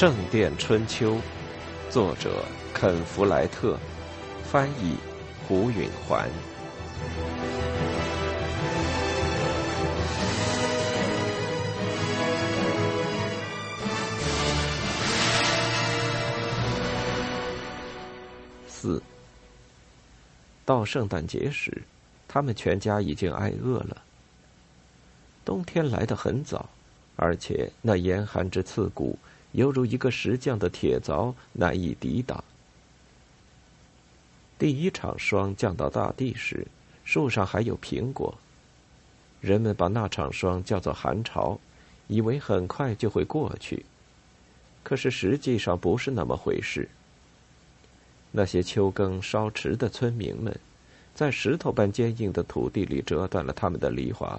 圣殿春秋》，作者肯·弗莱特，翻译胡允环。四，到圣诞节时，他们全家已经挨饿了。冬天来得很早，而且那严寒之刺骨，犹如一个石匠的铁凿，难以抵挡。第一场霜降到大地时，树上还有苹果。人们把那场霜叫做寒潮，以为很快就会过去。可是实际上不是那么回事。那些秋耕稍迟的村民们，在石头般坚硬的土地里折断了他们的犁铧。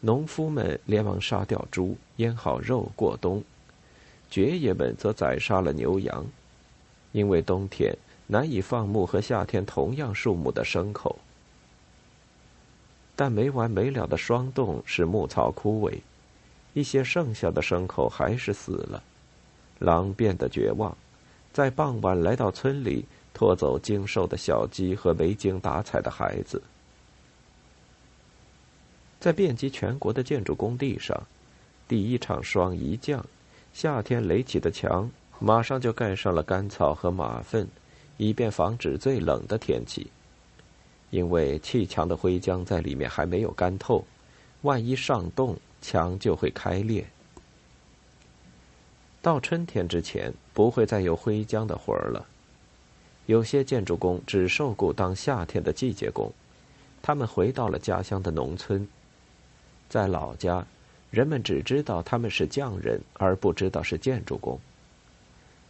农夫们连忙杀掉猪，腌好肉过冬；爵爷们则宰杀了牛羊，因为冬天难以放牧和夏天同样数目的牲口。但没完没了的霜冻使牧草枯萎，一些剩下的牲口还是死了。狼变得绝望。在傍晚来到村里，拖走精瘦的小鸡和没精打采的孩子。在遍及全国的建筑工地上，第一场霜一降，夏天垒起的墙马上就盖上了干草和马粪，以便防止最冷的天气。因为砌墙的灰浆在里面还没有干透，万一上冻，墙就会开裂。到春天之前，不会再有灰浆的活儿了。有些建筑工只受雇当夏天的季节工，他们回到了家乡的农村。在老家，人们只知道他们是匠人，而不知道是建筑工。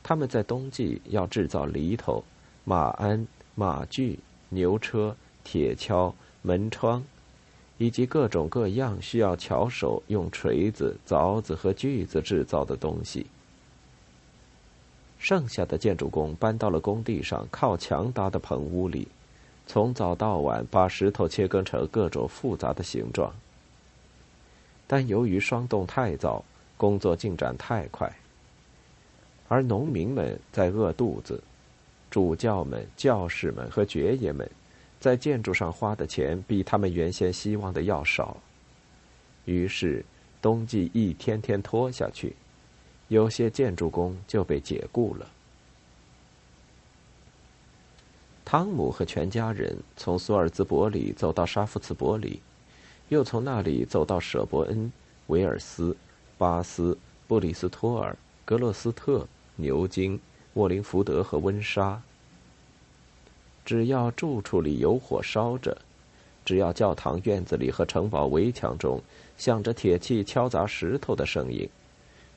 他们在冬季要制造犁头、马鞍、马具、牛车、铁锹、门窗，以及各种各样需要巧手用锤子、凿子和锯子制造的东西。剩下的建筑工搬到了工地上靠墙搭的棚屋里，从早到晚把石头切割成各种复杂的形状。但由于霜冻太早，工作进展太快，而农民们在饿肚子，主教们、教士们和爵爷们在建筑上花的钱比他们原先希望的要少，于是冬季一天天拖下去。有些建筑工就被解雇了。汤姆和全家人从索尔兹伯里走到沙夫茨伯里，又从那里走到舍伯恩、维尔斯、巴斯、布里斯托尔、格洛斯特、牛津、沃林福德和温莎。只要住处里有火烧着，只要教堂院子里和城堡围墙中响着铁器敲砸石头的声音。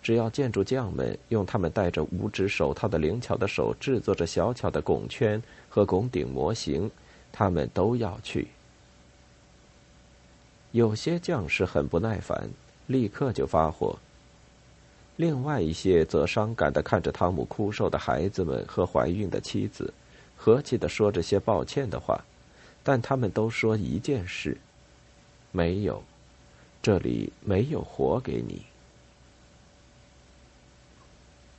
只要建筑匠们用他们戴着五指手套的灵巧的手制作着小巧的拱圈和拱顶模型，他们都要去。有些将士很不耐烦，立刻就发火；另外一些则伤感的看着汤姆枯瘦的孩子们和怀孕的妻子，和气的说着些抱歉的话，但他们都说一件事：没有，这里没有活给你。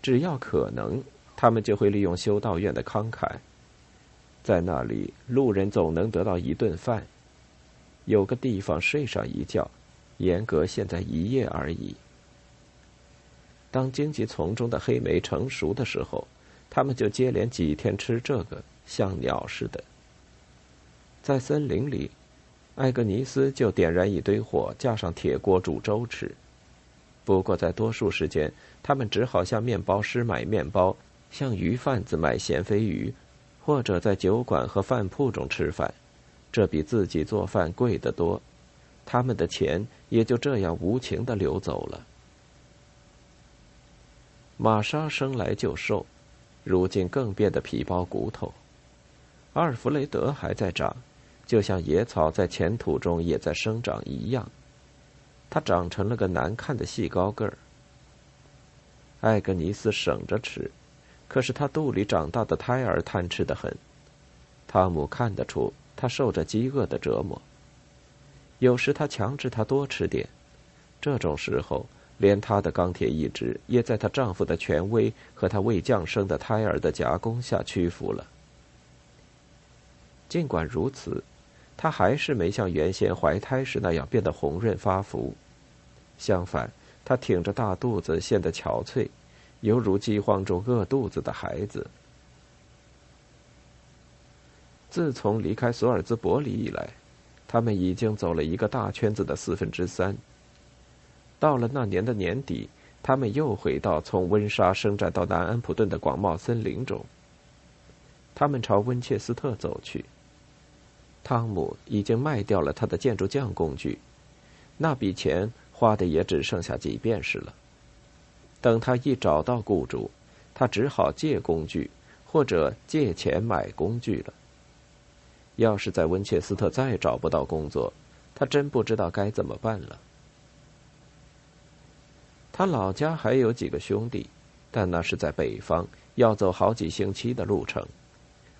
只要可能，他们就会利用修道院的慷慨，在那里，路人总能得到一顿饭，有个地方睡上一觉，严格现在一夜而已。当荆棘丛中的黑莓成熟的时候，他们就接连几天吃这个，像鸟似的。在森林里，艾格尼斯就点燃一堆火，架上铁锅煮粥吃。不过，在多数时间，他们只好向面包师买面包，向鱼贩子买咸飞鱼，或者在酒馆和饭铺中吃饭。这比自己做饭贵得多，他们的钱也就这样无情的流走了。玛莎生来就瘦，如今更变得皮包骨头。阿尔弗雷德还在长，就像野草在浅土中也在生长一样。他长成了个难看的细高个儿。艾格尼斯省着吃，可是他肚里长大的胎儿贪吃的很。汤姆看得出他受着饥饿的折磨。有时他强制他多吃点，这种时候连她的钢铁意志也在她丈夫的权威和她未降生的胎儿的夹攻下屈服了。尽管如此，她还是没像原先怀胎时那样变得红润发福。相反，她挺着大肚子，显得憔悴，犹如饥荒中饿肚子的孩子。自从离开索尔兹伯里以来，他们已经走了一个大圈子的四分之三。到了那年的年底，他们又回到从温莎伸展到南安普顿的广袤森林中。他们朝温切斯特走去。汤姆已经卖掉了他的建筑匠工具，那笔钱花的也只剩下几便士了。等他一找到雇主，他只好借工具或者借钱买工具了。要是在温切斯特再找不到工作，他真不知道该怎么办了。他老家还有几个兄弟，但那是在北方，要走好几星期的路程。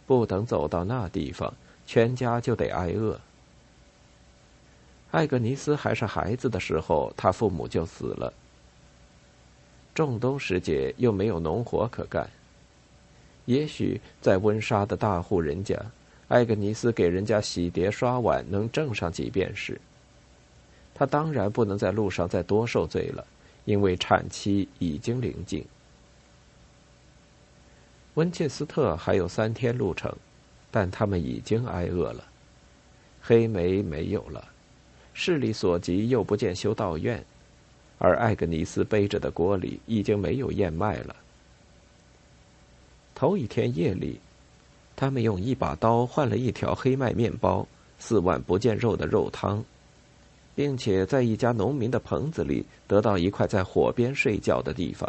不等走到那地方，全家就得挨饿。艾格尼斯还是孩子的时候，他父母就死了。仲冬时节又没有农活可干。也许在温莎的大户人家，艾格尼斯给人家洗碟刷碗能挣上几便士。他当然不能在路上再多受罪了。因为产期已经临近，温切斯特还有三天路程，但他们已经挨饿了。黑莓没有了，视力所及又不见修道院，而艾格尼斯背着的锅里已经没有燕麦了。头一天夜里，他们用一把刀换了一条黑麦面包、四碗不见肉的肉汤。并且在一家农民的棚子里得到一块在火边睡觉的地方。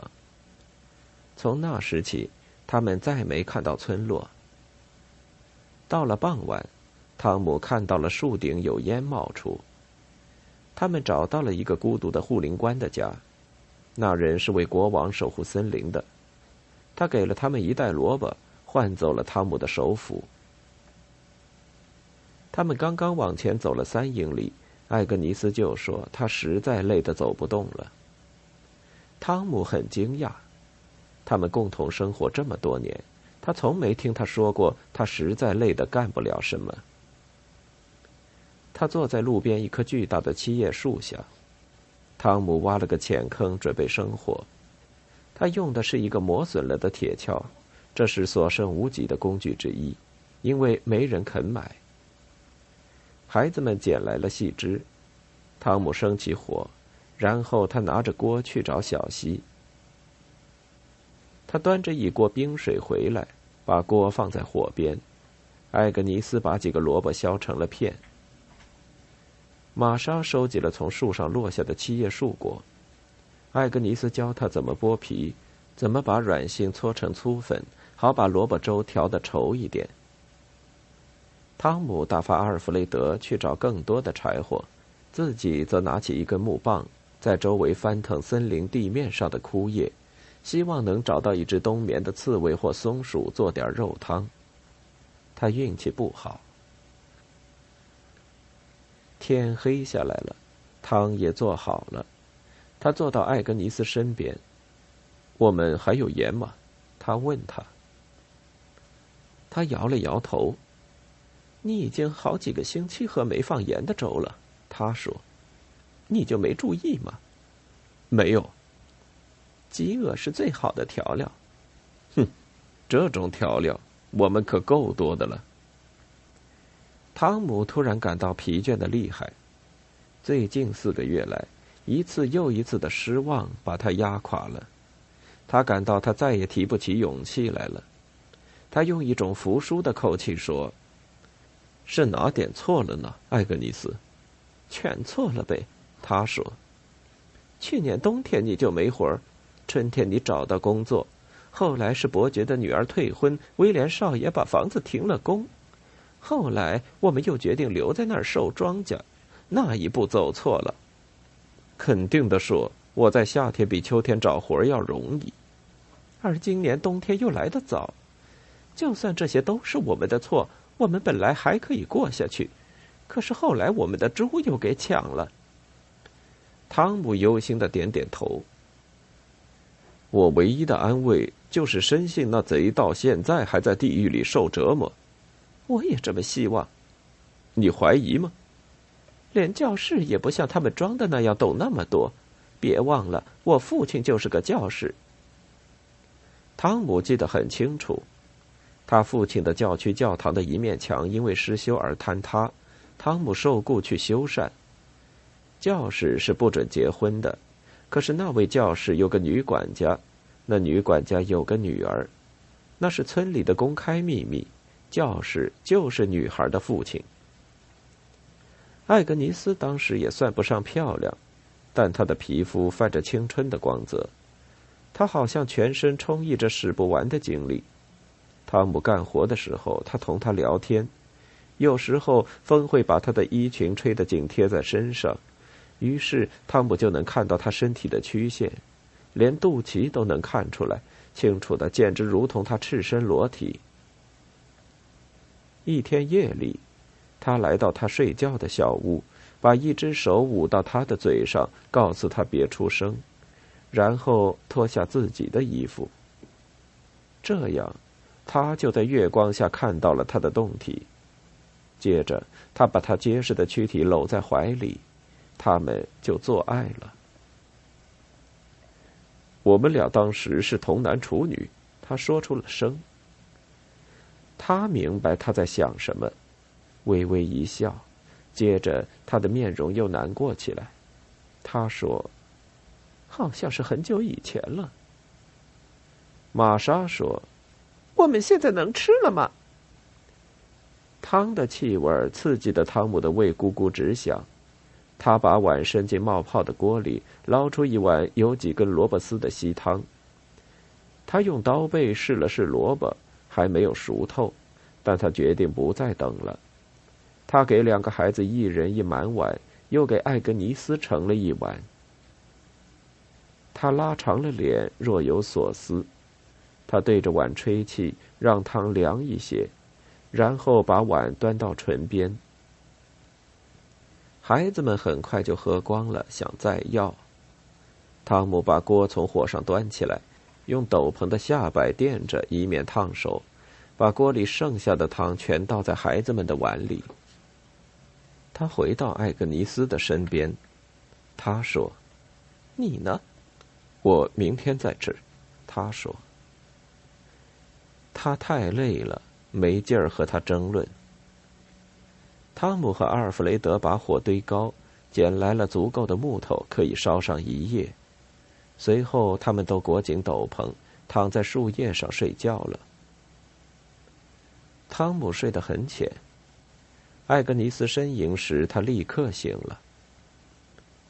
从那时起，他们再没看到村落。到了傍晚，汤姆看到了树顶有烟冒出。他们找到了一个孤独的护林官的家，那人是为国王守护森林的。他给了他们一袋萝卜，换走了汤姆的首府。他们刚刚往前走了三英里。艾格尼斯就说：“他实在累得走不动了。”汤姆很惊讶，他们共同生活这么多年，他从没听他说过他实在累得干不了什么。他坐在路边一棵巨大的七叶树下，汤姆挖了个浅坑准备生火。他用的是一个磨损了的铁锹，这是所剩无几的工具之一，因为没人肯买。孩子们捡来了细枝，汤姆生起火，然后他拿着锅去找小溪。他端着一锅冰水回来，把锅放在火边。艾格尼斯把几个萝卜削成了片。玛莎收集了从树上落下的七叶树果，艾格尼斯教他怎么剥皮，怎么把软杏搓成粗粉，好把萝卜粥调的稠一点。汤姆打发阿尔弗雷德去找更多的柴火，自己则拿起一根木棒，在周围翻腾森林地面上的枯叶，希望能找到一只冬眠的刺猬或松鼠，做点肉汤。他运气不好。天黑下来了，汤也做好了。他坐到艾格尼斯身边。我们还有盐吗？他问他。他摇了摇头。你已经好几个星期喝没放盐的粥了，他说：“你就没注意吗？”“没有。”“饥饿是最好的调料。”“哼，这种调料我们可够多的了。”汤姆突然感到疲倦的厉害。最近四个月来，一次又一次的失望把他压垮了。他感到他再也提不起勇气来了。他用一种服输的口气说。是哪点错了呢，艾格尼斯？全错了呗。他说：“去年冬天你就没活儿，春天你找到工作，后来是伯爵的女儿退婚，威廉少爷把房子停了工，后来我们又决定留在那儿收庄稼，那一步走错了。肯定的说，我在夏天比秋天找活儿要容易，而今年冬天又来得早。就算这些都是我们的错。”我们本来还可以过下去，可是后来我们的猪又给抢了。汤姆忧心的点点头。我唯一的安慰就是深信那贼到现在还在地狱里受折磨。我也这么希望。你怀疑吗？连教室也不像他们装的那样懂那么多。别忘了，我父亲就是个教士。汤姆记得很清楚，他父亲的教区教堂的一面墙因为失修而坍塌，汤姆受雇去修缮。教士是不准结婚的，可是那位教士有个女管家，那女管家有个女儿，那是村里的公开秘密。教士就是女孩的父亲。艾格尼斯当时也算不上漂亮，但她的皮肤泛着青春的光泽。她好像全身充溢着使不完的精力。汤姆干活的时候，他同他聊天，有时候风会把他的衣裙吹得紧贴在身上，于是汤姆就能看到他身体的曲线，连肚脐都能看出来，清楚的简直如同他赤身裸体。一天夜里。他来到他睡觉的小屋，把一只手捂到他的嘴上，告诉他别出声，然后脱下自己的衣服。这样，他就在月光下看到了他的胴体。接着，他把他结实的躯体搂在怀里，他们就做爱了。我们俩当时是童男处女，他说出了声。他明白他在想什么。微微一笑，接着他的面容又难过起来。他说：“好像是很久以前了。”玛莎说：“我们现在能吃了吗？”汤的气味刺激的汤姆的胃咕咕直响。他把碗伸进冒泡的锅里，捞出一碗有几根萝卜丝的稀汤。他用刀背试了试萝卜，还没有熟透，但他决定不再等了。他给两个孩子一人一满碗，又给艾格尼斯盛了一碗。他拉长了脸，若有所思。他对着碗吹气，让汤凉一些，然后把碗端到唇边。孩子们很快就喝光了，想再要。汤姆把锅从火上端起来，用斗篷的下摆垫着，以免烫手，把锅里剩下的汤全倒在孩子们的碗里。他回到艾格尼斯的身边，他说：“你呢？我明天再吃。”他说：“他太累了，没劲儿和他争论。”汤姆和阿尔弗雷德把火堆高，捡来了足够的木头，可以烧上一夜。随后，他们都裹紧斗篷，躺在树叶上睡觉了。汤姆睡得很浅。艾格尼斯呻吟时，他立刻醒了。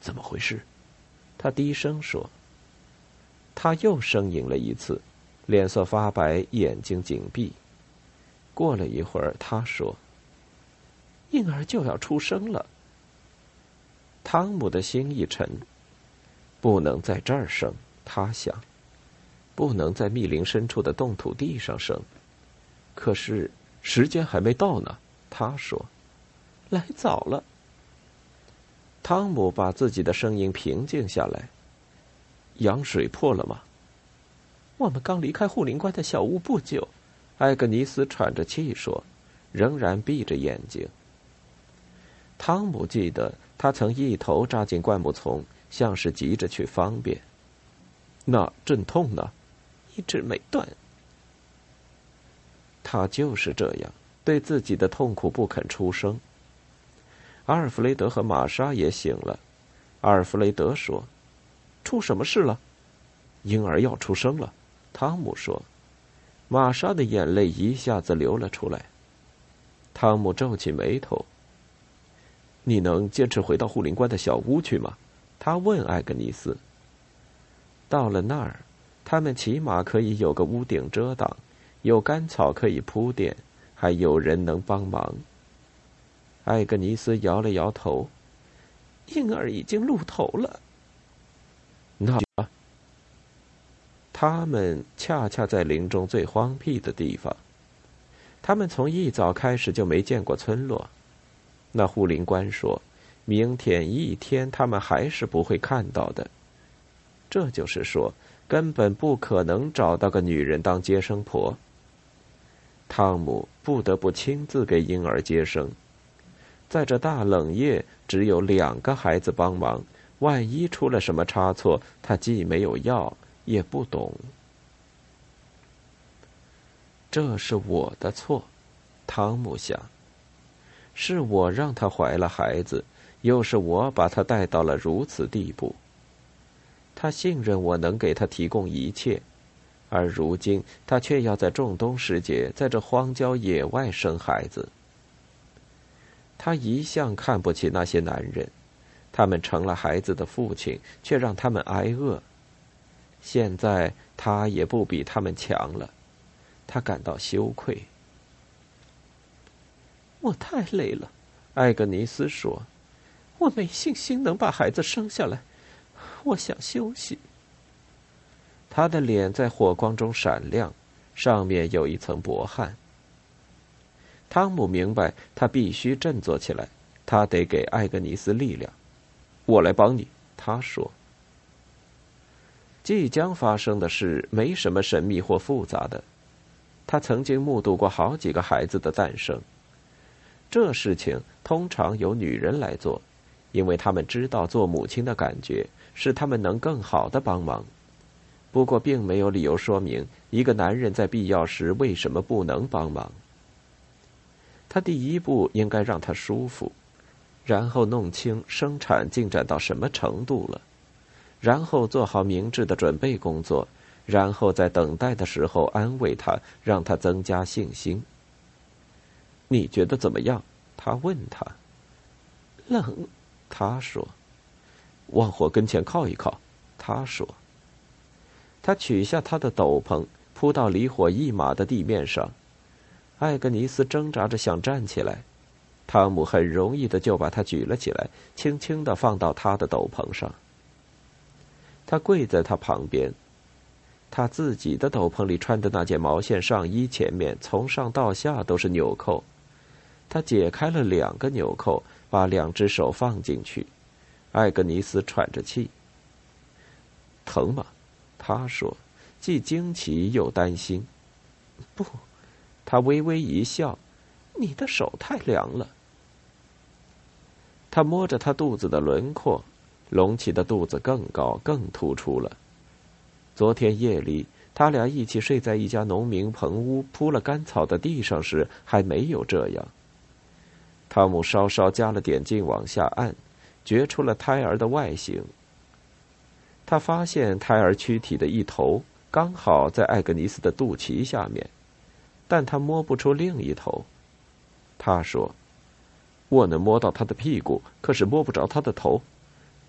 怎么回事？他低声说。他又呻吟了一次，脸色发白，眼睛紧闭。过了一会儿，他说：“婴儿就要出生了。”汤姆的心一沉，不能在这儿生，他想，不能在密林深处的冻土地上生。可是时间还没到呢，他说。来早了。汤姆把自己的声音平静下来。羊水破了吗？我们刚离开护林官的小屋不久。艾格尼斯喘着气说，仍然闭着眼睛。汤姆记得他曾一头扎进灌木丛，像是急着去方便。那阵痛呢？一直没断。他就是这样，对自己的痛苦不肯出声。阿尔弗雷德和玛莎也醒了。阿尔弗雷德说：“出什么事了？婴儿要出生了。”汤姆说。玛莎的眼泪一下子流了出来。汤姆皱起眉头：“你能坚持回到护林官的小屋去吗？”他问艾格尼斯。到了那儿，他们起码可以有个屋顶遮挡，有干草可以铺垫，还有人能帮忙。艾格尼斯摇了摇头，婴儿已经露头了。那，他们恰恰在林中最荒僻的地方。他们从一早开始就没见过村落。那护林官说，明天一天他们还是不会看到的。这就是说，根本不可能找到个女人当接生婆。汤姆不得不亲自给婴儿接生，在这大冷夜，只有两个孩子帮忙。万一出了什么差错，他既没有药，也不懂。这是我的错，汤姆想。是我让她怀了孩子，又是我把她带到了如此地步。他信任我能给他提供一切，而如今他却要在仲冬时节，在这荒郊野外生孩子。他一向看不起那些男人，他们成了孩子的父亲，却让他们挨饿。现在他也不比他们强了，他感到羞愧。我太累了，艾格尼斯说：“我没信心能把孩子生下来。”我想休息。他的脸在火光中闪亮，上面有一层薄汗。汤姆明白，他必须振作起来，他得给艾格尼斯力量。我来帮你，他说。即将发生的事没什么神秘或复杂的，他曾经目睹过好几个孩子的诞生。这事情通常由女人来做，因为他们知道做母亲的感觉。使他们能更好的帮忙，不过并没有理由说明一个男人在必要时为什么不能帮忙。他第一步应该让他舒服，然后弄清生产进展到什么程度了，然后做好明智的准备工作，然后在等待的时候安慰他，让他增加信心。你觉得怎么样？他问他。冷，他说。往火跟前靠一靠，他说。他取下他的斗篷，铺到离火一码的地面上。艾格尼斯挣扎着想站起来，汤姆很容易的就把他举了起来，轻轻的放到他的斗篷上。他跪在他旁边，他自己的斗篷里穿的那件毛线上衣前面从上到下都是纽扣。他解开了两个纽扣，把两只手放进去。艾格尼斯喘着气。疼吗？他说，既惊奇又担心。不，他微微一笑。你的手太凉了。他摸着他肚子的轮廓，隆起的肚子更高更突出了。昨天夜里，他俩一起睡在一家农民棚屋铺了干草的地上时，还没有这样。汤姆稍稍加了点劲，往下按。掘出了胎儿的外形。他发现胎儿躯体的一头刚好在艾格尼斯的肚脐下面，但他摸不出另一头。他说：“我能摸到他的屁股，可是摸不着他的头。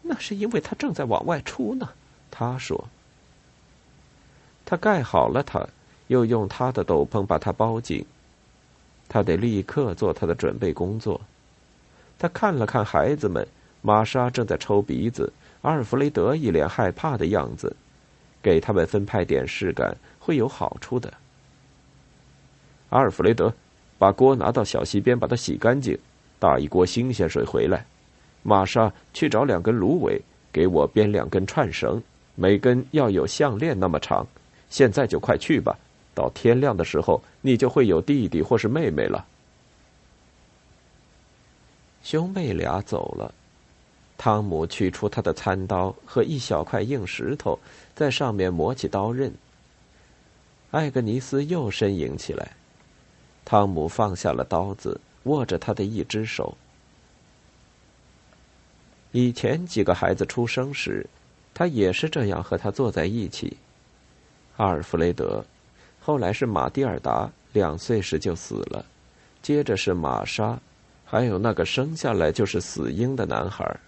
那是因为他正在往外出呢。”他说。他盖好了他，又用他的斗篷把它包紧。他得立刻做他的准备工作。他看了看孩子们。玛莎正在抽鼻子，阿尔弗雷德一脸害怕的样子。给他们分派点事干会有好处的。阿尔弗雷德，把锅拿到小溪边，把它洗干净，打一锅新鲜水回来。玛莎，去找两根芦苇，给我编两根串绳，每根要有项链那么长。现在就快去吧，到天亮的时候，你就会有弟弟或是妹妹了。兄妹俩走了。汤姆取出他的餐刀和一小块硬石头，在上面磨起刀刃。艾格尼斯又呻吟起来。汤姆放下了刀子，握着他的一只手。以前几个孩子出生时，他也是这样和他坐在一起。阿尔弗雷德，后来是马蒂尔达，两岁时就死了，接着是玛莎，还有那个生下来就是死婴的男孩。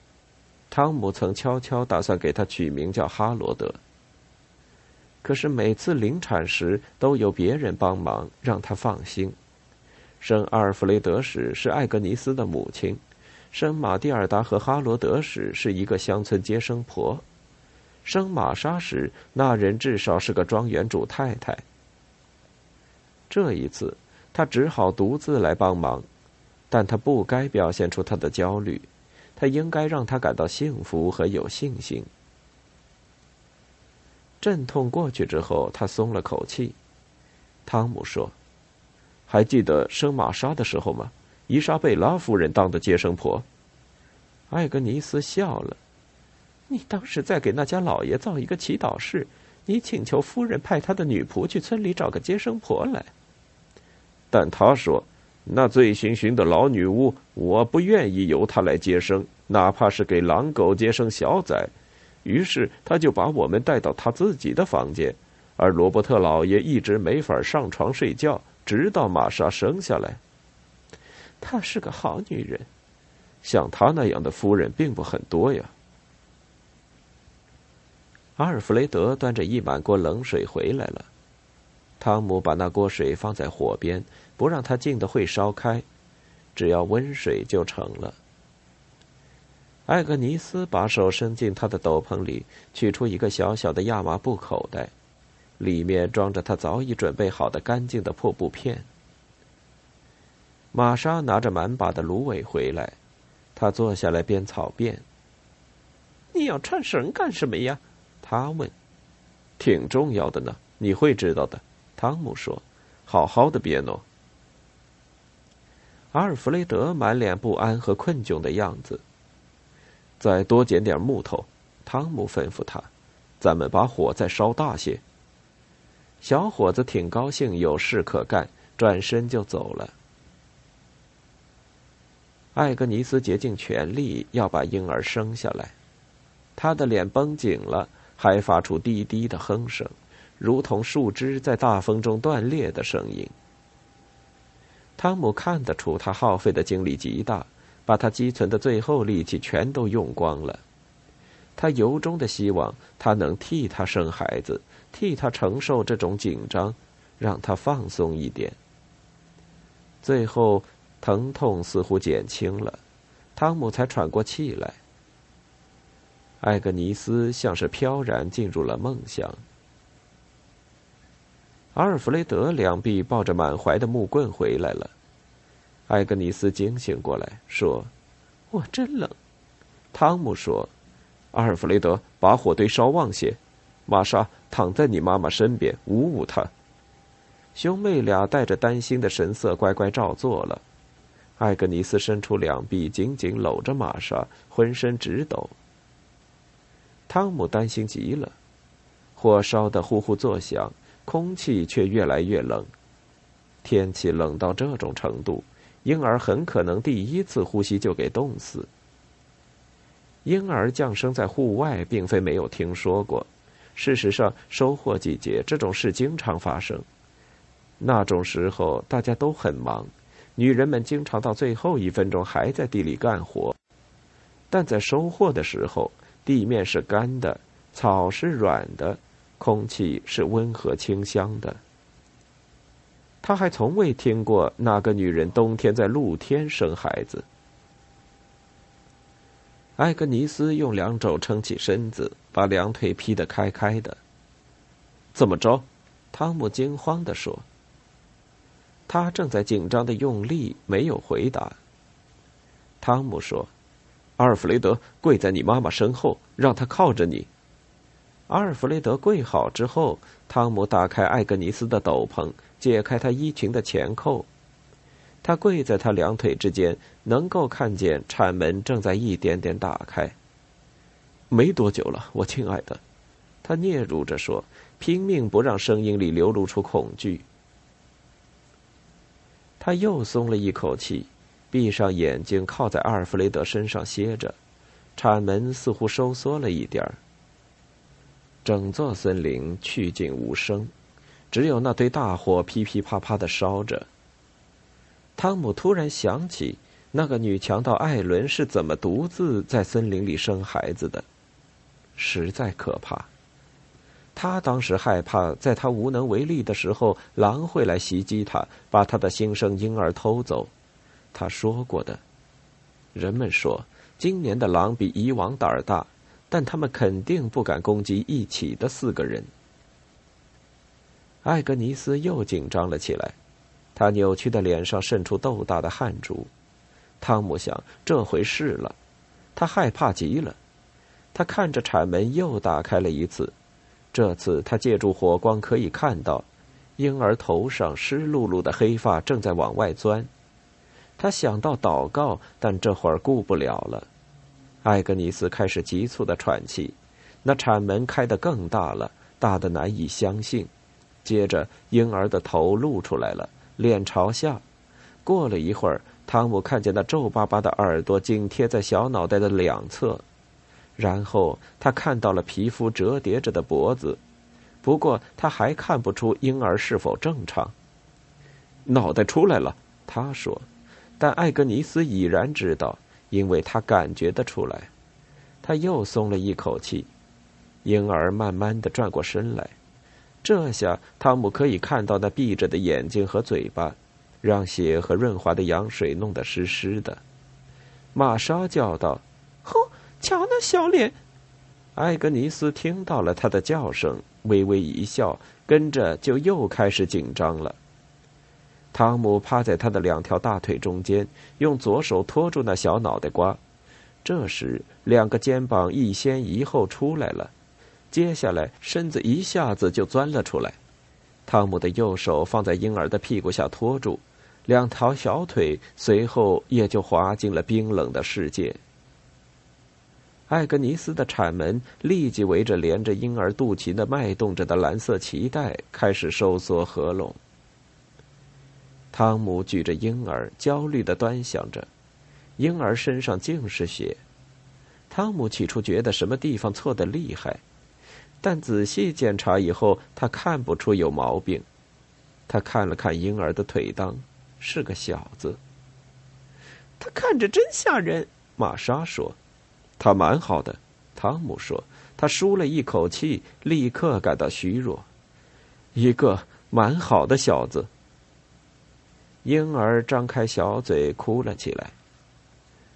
汤姆曾悄悄打算给他取名叫哈罗德，可是每次临产时都有别人帮忙，让他放心。生阿尔弗雷德时是艾格尼斯的母亲，生马蒂尔达和哈罗德时是一个乡村接生婆，生玛莎时那人至少是个庄园主太太。这一次他只好独自来帮忙，但他不该表现出他的焦虑。他应该让他感到幸福和有信心。阵痛过去之后，他松了口气。汤姆说：“还记得生玛莎的时候吗？伊莎贝拉夫人当的接生婆。”艾格尼斯笑了：“你当时在给那家老爷造一个祈祷室，你请求夫人派他的女仆去村里找个接生婆来。”但他说：“那醉醺醺的老女巫，我不愿意由她来接生，哪怕是给狼狗接生小崽。”于是他就把我们带到他自己的房间，而罗伯特老爷一直没法上床睡觉，直到玛莎生下来。她是个好女人，像她那样的夫人并不很多呀。阿尔弗雷德端着一满锅冷水回来了，汤姆把那锅水放在火边，不让它进的会烧开，只要温水就成了。艾格尼斯把手伸进他的斗篷里，取出一个小小的亚麻布口袋，里面装着他早已准备好的干净的破布片。玛莎拿着满把的芦苇回来，他坐下来编草辫。你要穿绳干什么呀？他问。挺重要的呢，你会知道的。汤姆说：“好好的编哦。”阿尔弗雷德满脸不安和困窘的样子。再多捡点木头，汤姆吩咐他：“咱们把火再烧大些。”小伙子挺高兴，有事可干，转身就走了。艾格尼斯竭尽全力要把婴儿生下来，他的脸绷紧了，还发出低低的哼声，如同树枝在大风中断裂的声音。汤姆看得出他耗费的精力极大。把他积存的最后力气全都用光了，他由衷的希望他能替他生孩子，替他承受这种紧张，让他放松一点。最后，疼痛似乎减轻了，汤姆才喘过气来。艾格尼斯像是飘然进入了梦乡。阿尔弗雷德两臂抱着满怀的木棍回来了。艾格尼斯惊醒过来，说：“我真冷。”汤姆说：“阿尔弗雷德，把火堆烧旺些。玛莎躺在你妈妈身边，捂捂她。”兄妹俩带着担心的神色，乖乖照做了。艾格尼斯伸出两臂，紧紧搂着玛莎，浑身直抖。汤姆担心极了，火烧得呼呼作响，空气却越来越冷。天气冷到这种程度。婴儿很可能第一次呼吸就给冻死。婴儿降生在户外，并非没有听说过。事实上，收获季节这种事经常发生。那种时候，大家都很忙，女人们经常到最后一分钟还在地里干活。但在收获的时候，地面是干的，草是软的，空气是温和清香的。他还从未听过哪个女人冬天在露天生孩子。艾格尼斯用两肘撑起身子，把两腿劈得开开的。怎么着？汤姆惊慌地说。他正在紧张的用力，没有回答。汤姆说：“阿尔弗雷德，跪在你妈妈身后，让她靠着你。”阿尔弗雷德跪好之后，汤姆打开艾格尼斯的斗篷。解开她衣裙的前扣，他跪在他两腿之间，能够看见铲门正在一点点打开。没多久了，我亲爱的，他嗫嚅着说，拼命不让声音里流露出恐惧。他又松了一口气，闭上眼睛，靠在阿尔弗雷德身上歇着。铲门似乎收缩了一点儿。整座森林去静无声。只有那堆大火噼噼啪啪的烧着。汤姆突然想起，那个女强盗艾伦是怎么独自在森林里生孩子的，实在可怕。他当时害怕，在他无能为力的时候，狼会来袭击他，把他的新生婴儿偷走。他说过的。人们说，今年的狼比以往胆儿大，但他们肯定不敢攻击一起的四个人。艾格尼斯又紧张了起来，他扭曲的脸上渗出豆大的汗珠。汤姆想，这回是了，他害怕极了。他看着铲门又打开了一次，这次他借助火光可以看到，婴儿头上湿漉漉的黑发正在往外钻。他想到祷告，但这会儿顾不了了。艾格尼斯开始急促的喘气，那铲门开得更大了，大的难以相信。接着，婴儿的头露出来了，脸朝下。过了一会儿，汤姆看见那皱巴巴的耳朵紧贴在小脑袋的两侧，然后他看到了皮肤折叠着的脖子。不过，他还看不出婴儿是否正常。脑袋出来了，他说。但艾格尼斯已然知道。因为他感觉得出来，他又松了一口气。婴儿慢慢的转过身来，这下汤姆可以看到那闭着的眼睛和嘴巴，让血和润滑的羊水弄得湿湿的。玛莎叫道：“，小脸！”艾格尼斯听到了他的叫声，微微一笑，跟着就又开始紧张了。汤姆趴在他的两条大腿中间，用左手托住那小脑袋瓜。这时，两个肩膀一先一后出来了，接下来身子一下子就钻了出来。汤姆的右手放在婴儿的屁股下托住，两条小腿随后也就滑进了冰冷的世界。艾格尼斯的产门立即围着连着婴儿肚脐的脉动着的蓝色脐带开始收缩合拢。汤姆举着婴儿，焦虑的端详着，婴儿身上尽是血。汤姆起初觉得什么地方错的厉害，但仔细检查以后，他看不出有毛病。他看了看婴儿的腿裆，是个小子。他看着真吓人，玛莎说。他蛮好的，汤姆说。他舒了一口气，立刻感到虚弱。一个蛮好的小子。婴儿张开小嘴哭了起来。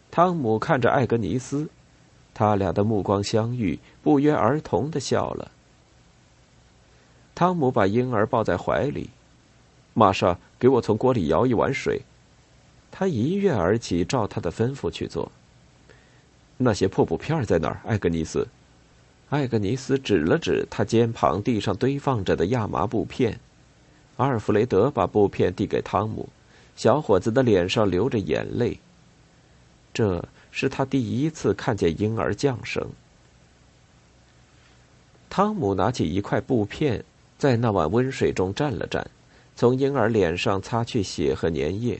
汤姆看着艾格尼斯，他俩的目光相遇，不约而同的笑了。汤姆把婴儿抱在怀里，玛莎，给我从锅里舀一碗水。他一跃而起，照他的吩咐去做。那些破布片在哪儿？艾格尼斯，艾格尼斯指了指他肩旁地上堆放着的亚麻布片。阿尔弗雷德把布片递给汤姆，小伙子的脸上流着眼泪。这是他第一次看见婴儿降生。汤姆拿起一块布片，在那碗温水中蘸了蘸，从婴儿脸上擦去血和粘液。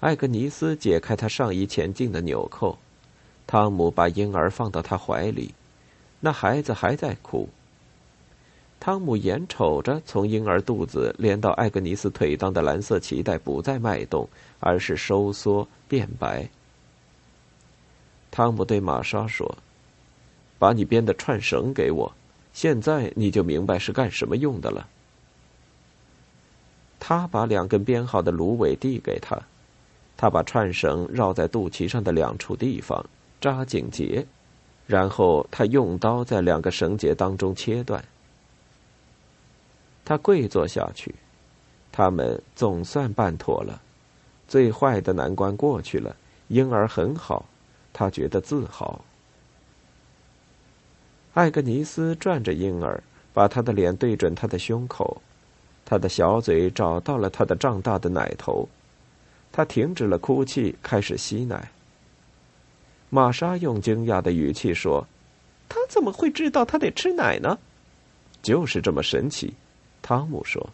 艾格尼斯解开他上衣前襟的纽扣，汤姆把婴儿放到他怀里，那孩子还在哭。汤姆眼瞅着从婴儿肚子连到艾格尼斯腿裆的蓝色脐带不再脉动，而是收缩变白。汤姆对玛莎说：“把你编的串绳给我，现在你就明白是干什么用的了。”他把两根编好的芦苇递给他，他把串绳绕在肚脐上的两处地方，扎紧结，然后他用刀在两个绳结当中切断。他跪坐下去，他们总算办妥了，最坏的难关过去了。婴儿很好，他觉得自豪。艾格尼斯转着婴儿，把他的脸对准他的胸口，他的小嘴找到了他的胀大的奶头，他停止了哭泣，开始吸奶。玛莎用惊讶的语气说：“他怎么会知道他得吃奶呢？就是这么神奇。”汤姆说：“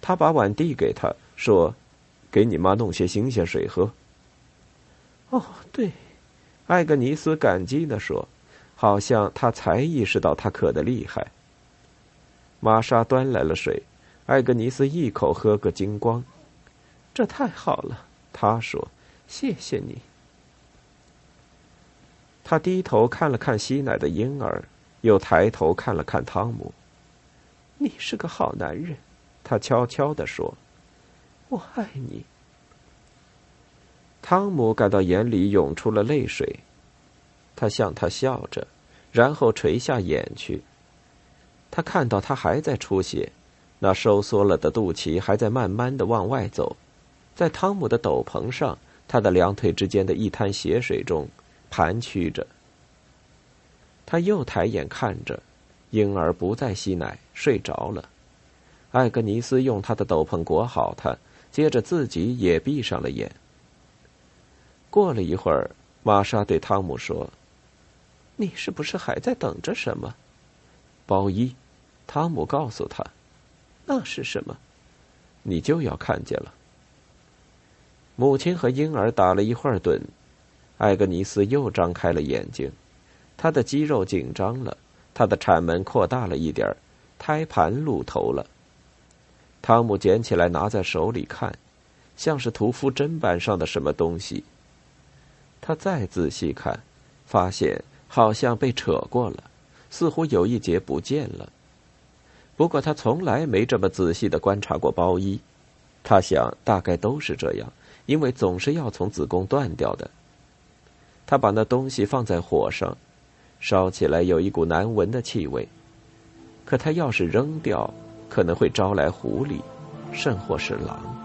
他把碗递给他，说：‘给你妈弄些新鲜水喝。’”“哦，对。”艾格尼斯感激的说，好像他才意识到他渴的厉害。玛莎端来了水，艾格尼斯一口喝个精光。“这太好了。”他说，“谢谢你。”他低头看了看吸奶的婴儿，又抬头看了看汤姆。你是个好男人，他悄悄地说：“我爱你。”汤姆感到眼里涌出了泪水，他向他笑着，然后垂下眼去。他看到他还在出血，那收缩了的肚脐还在慢慢的往外走，在汤姆的斗篷上，他的两腿之间的一滩血水中，盘曲着。他又抬眼看着，婴儿不再吸奶，睡着了。艾格尼斯用他的斗篷裹好他，接着自己也闭上了眼。过了一会儿，玛莎对汤姆说：“你是不是还在等着什么？”包衣，汤姆告诉他：“那是什么？你就要看见了。”母亲和婴儿打了一会儿盹，艾格尼斯又张开了眼睛。他的肌肉紧张了，他的产门扩大了一点儿，胎盘露头了。汤姆捡起来拿在手里看，像是屠夫砧板上的什么东西。他再仔细看，发现好像被扯过了，似乎有一节不见了。不过他从来没这么仔细的观察过包衣，他想大概都是这样，因为总是要从子宫断掉的。他把那东西放在火上。烧起来有一股难闻的气味，可他要是扔掉，可能会招来狐狸，甚或是狼。